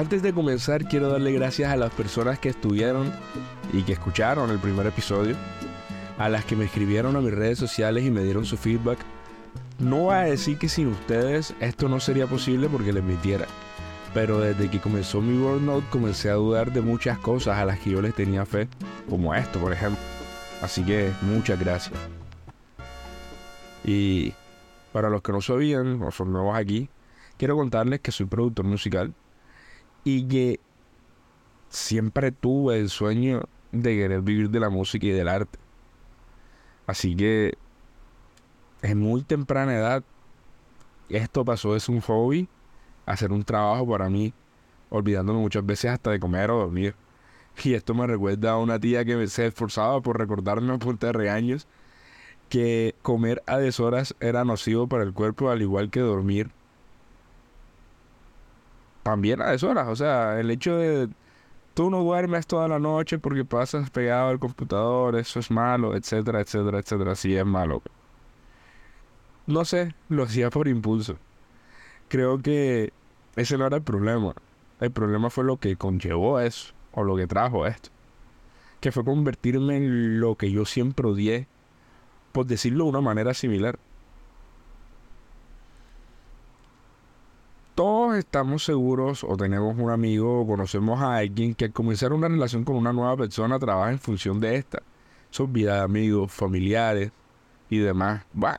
Antes de comenzar, quiero darle gracias a las personas que estuvieron y que escucharon el primer episodio, a las que me escribieron a mis redes sociales y me dieron su feedback. No voy a decir que sin ustedes esto no sería posible porque les mintiera, pero desde que comenzó mi burnout comencé a dudar de muchas cosas a las que yo les tenía fe, como esto, por ejemplo. Así que muchas gracias. Y para los que no sabían o son nuevos aquí, quiero contarles que soy productor musical y que siempre tuve el sueño de querer vivir de la música y del arte. Así que en muy temprana edad esto pasó de un hobby a ser un trabajo para mí, olvidándome muchas veces hasta de comer o dormir. Y esto me recuerda a una tía que se esforzaba por recordarme a punta de regaños que comer a deshoras era nocivo para el cuerpo al igual que dormir también a deshoras. O sea, el hecho de tú no duermes toda la noche porque pasas pegado al computador, eso es malo, etcétera, etcétera, etcétera. Sí es malo. No sé, lo hacía por impulso. Creo que ese no era el problema. El problema fue lo que conllevó eso, o lo que trajo esto. Que fue convertirme en lo que yo siempre odié, por decirlo de una manera similar. Todos estamos seguros o tenemos un amigo o conocemos a alguien que al comenzar una relación con una nueva persona trabaja en función de esta. Son vida de amigos, familiares y demás. Bueno,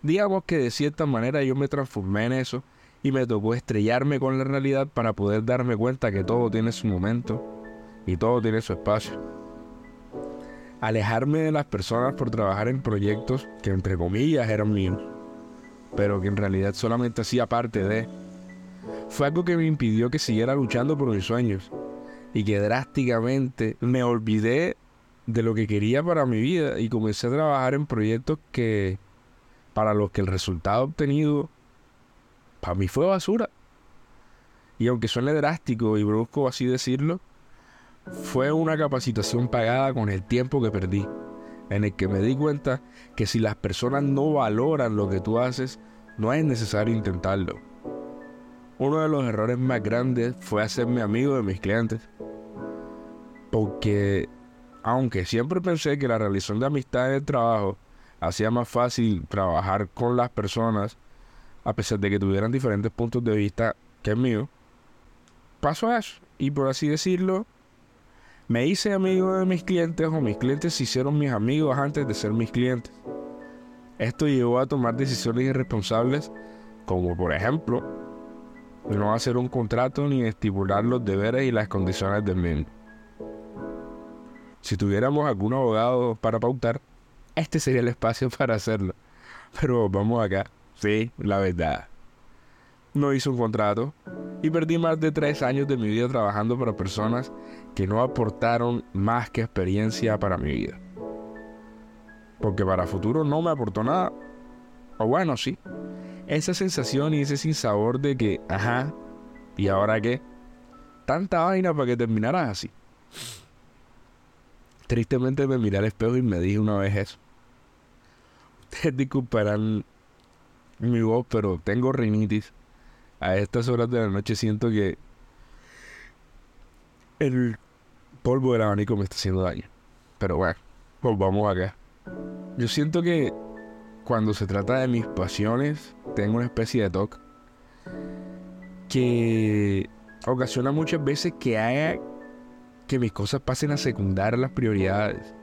digamos que de cierta manera yo me transformé en eso y me tocó estrellarme con la realidad para poder darme cuenta que todo tiene su momento y todo tiene su espacio. Alejarme de las personas por trabajar en proyectos que entre comillas eran míos pero que en realidad solamente hacía parte de. Fue algo que me impidió que siguiera luchando por mis sueños y que drásticamente me olvidé de lo que quería para mi vida y comencé a trabajar en proyectos que para los que el resultado obtenido para mí fue basura. Y aunque suene drástico y brusco así decirlo, fue una capacitación pagada con el tiempo que perdí en el que me di cuenta que si las personas no valoran lo que tú haces, no es necesario intentarlo. Uno de los errores más grandes fue hacerme amigo de mis clientes. Porque, aunque siempre pensé que la relación de amistad en el trabajo hacía más fácil trabajar con las personas, a pesar de que tuvieran diferentes puntos de vista que el mío, pasó eso. Y por así decirlo, me hice amigo de mis clientes o mis clientes se hicieron mis amigos antes de ser mis clientes. Esto llevó a tomar decisiones irresponsables, como por ejemplo, no hacer un contrato ni estipular los deberes y las condiciones del mismo. Si tuviéramos algún abogado para pautar, este sería el espacio para hacerlo. Pero vamos acá. Sí, la verdad no hice un contrato y perdí más de tres años de mi vida trabajando para personas que no aportaron más que experiencia para mi vida. Porque para futuro no me aportó nada. O bueno, sí. Esa sensación y ese sinsabor de que, ajá, ¿y ahora qué? Tanta vaina para que terminaras así. Tristemente me miré al espejo y me dije una vez eso. Ustedes disculparán mi voz, pero tengo rinitis a estas horas de la noche siento que el polvo del abanico me está haciendo daño. Pero bueno, volvamos acá. Yo siento que cuando se trata de mis pasiones, tengo una especie de toque que ocasiona muchas veces que haga que mis cosas pasen a secundar las prioridades.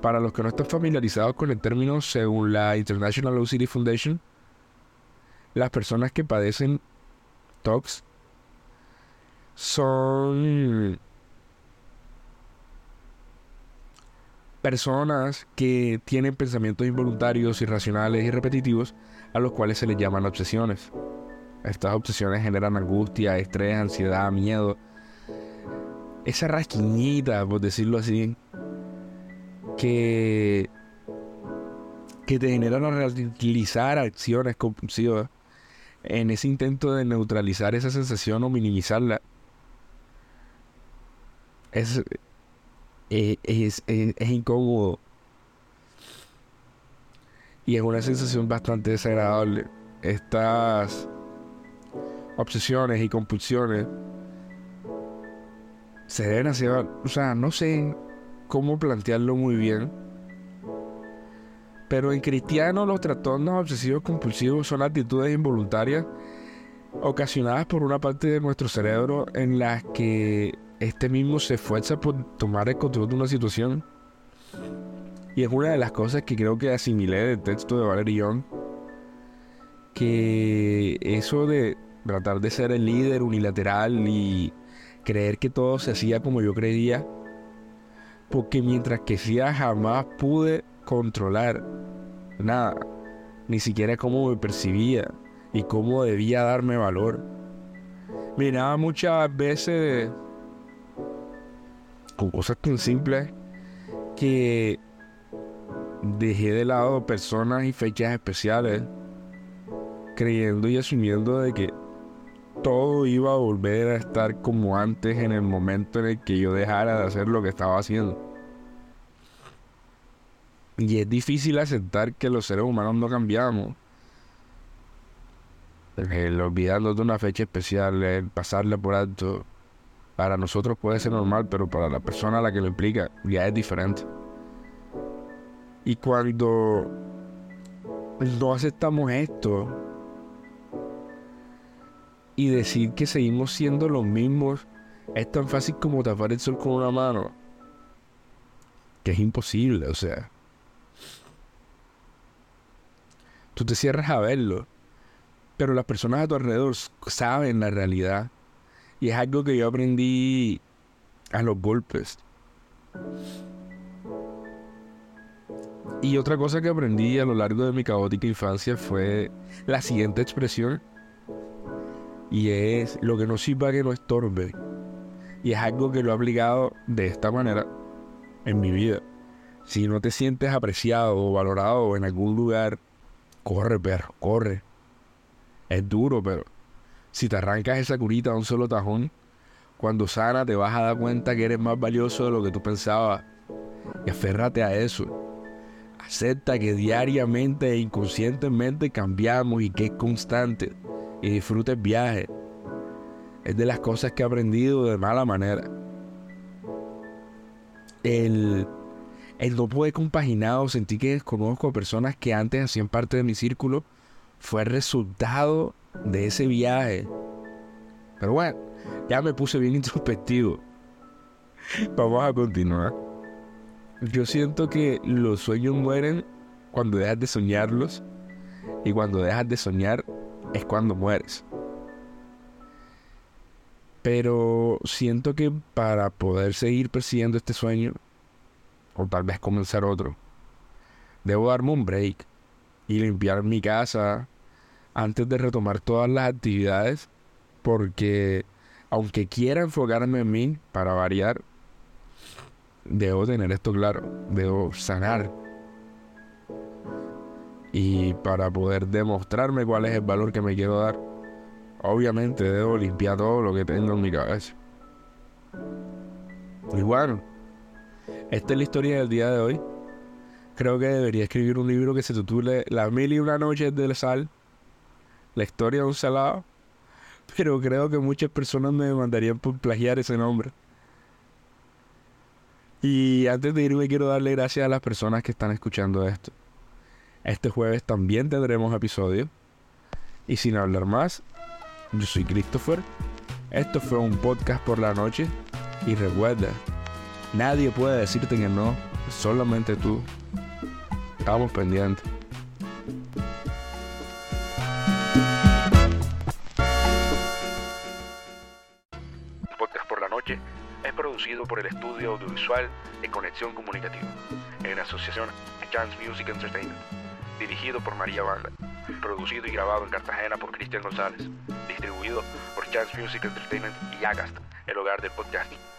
Para los que no están familiarizados con el término, según la International Low City Foundation, las personas que padecen TOCs son personas que tienen pensamientos involuntarios, irracionales y repetitivos a los cuales se les llaman obsesiones. Estas obsesiones generan angustia, estrés, ansiedad, miedo. Esa rasquiñita, por decirlo así, que, que te generan realizar acciones compulsivas en ese intento de neutralizar esa sensación o minimizarla, es, eh, es, es, incómodo. Y es una sensación bastante desagradable. Estás obsesiones y compulsiones se deben hacer, o sea, no sé cómo plantearlo muy bien, pero en cristiano los trastornos obsesivos compulsivos son actitudes involuntarias ocasionadas por una parte de nuestro cerebro en las que este mismo se esfuerza por tomar el control de una situación. Y es una de las cosas que creo que asimilé del texto de Valerie Young, que eso de tratar de ser el líder unilateral y creer que todo se hacía como yo creía, porque mientras que sea jamás pude controlar nada, ni siquiera cómo me percibía y cómo debía darme valor. Miraba muchas veces con cosas tan simples que dejé de lado personas y fechas especiales, creyendo y asumiendo de que todo iba a volver a estar como antes en el momento en el que yo dejara de hacer lo que estaba haciendo. Y es difícil aceptar que los seres humanos no cambiamos. El olvidarnos de una fecha especial, el pasarla por alto, para nosotros puede ser normal, pero para la persona a la que lo implica ya es diferente. Y cuando no aceptamos esto y decir que seguimos siendo los mismos, es tan fácil como tapar el sol con una mano. Que es imposible, o sea. Tú te cierras a verlo, pero las personas a tu alrededor saben la realidad. Y es algo que yo aprendí a los golpes. Y otra cosa que aprendí a lo largo de mi caótica infancia fue la siguiente expresión. Y es lo que no sirva que no estorbe. Y es algo que lo he aplicado de esta manera en mi vida. Si no te sientes apreciado o valorado en algún lugar, corre, perro, corre. Es duro, pero si te arrancas esa curita a un solo tajón, cuando sana te vas a dar cuenta que eres más valioso de lo que tú pensabas. Y aférrate a eso. Acepta que diariamente e inconscientemente cambiamos y que es constante. Y disfruta el viaje. Es de las cosas que he aprendido de mala manera. El, el no poder compaginar sentir que desconozco a personas que antes hacían parte de mi círculo fue resultado de ese viaje. Pero bueno, ya me puse bien introspectivo. Vamos a continuar. Yo siento que los sueños mueren cuando dejas de soñarlos y cuando dejas de soñar es cuando mueres. Pero siento que para poder seguir persiguiendo este sueño, o tal vez comenzar otro, debo darme un break y limpiar mi casa antes de retomar todas las actividades, porque aunque quiera enfocarme en mí para variar, debo tener esto claro, debo sanar. Y para poder demostrarme cuál es el valor que me quiero dar, obviamente debo limpiar todo lo que tengo en mi cabeza. Y bueno, esta es la historia del día de hoy. Creo que debería escribir un libro que se titule Las mil y una noches del sal. La historia de un salado. Pero creo que muchas personas me demandarían por plagiar ese nombre. Y antes de irme quiero darle gracias a las personas que están escuchando esto. Este jueves también tendremos episodio. Y sin hablar más, yo soy Christopher. Esto fue un podcast por la noche. Y recuerda, nadie puede decirte que no, solamente tú. Estamos pendientes. producido por el estudio audiovisual de Conexión Comunicativa, en asociación Chance Music Entertainment, dirigido por María Banda, producido y grabado en Cartagena por Cristian González, distribuido por Chance Music Entertainment y Agast, el hogar del podcasting.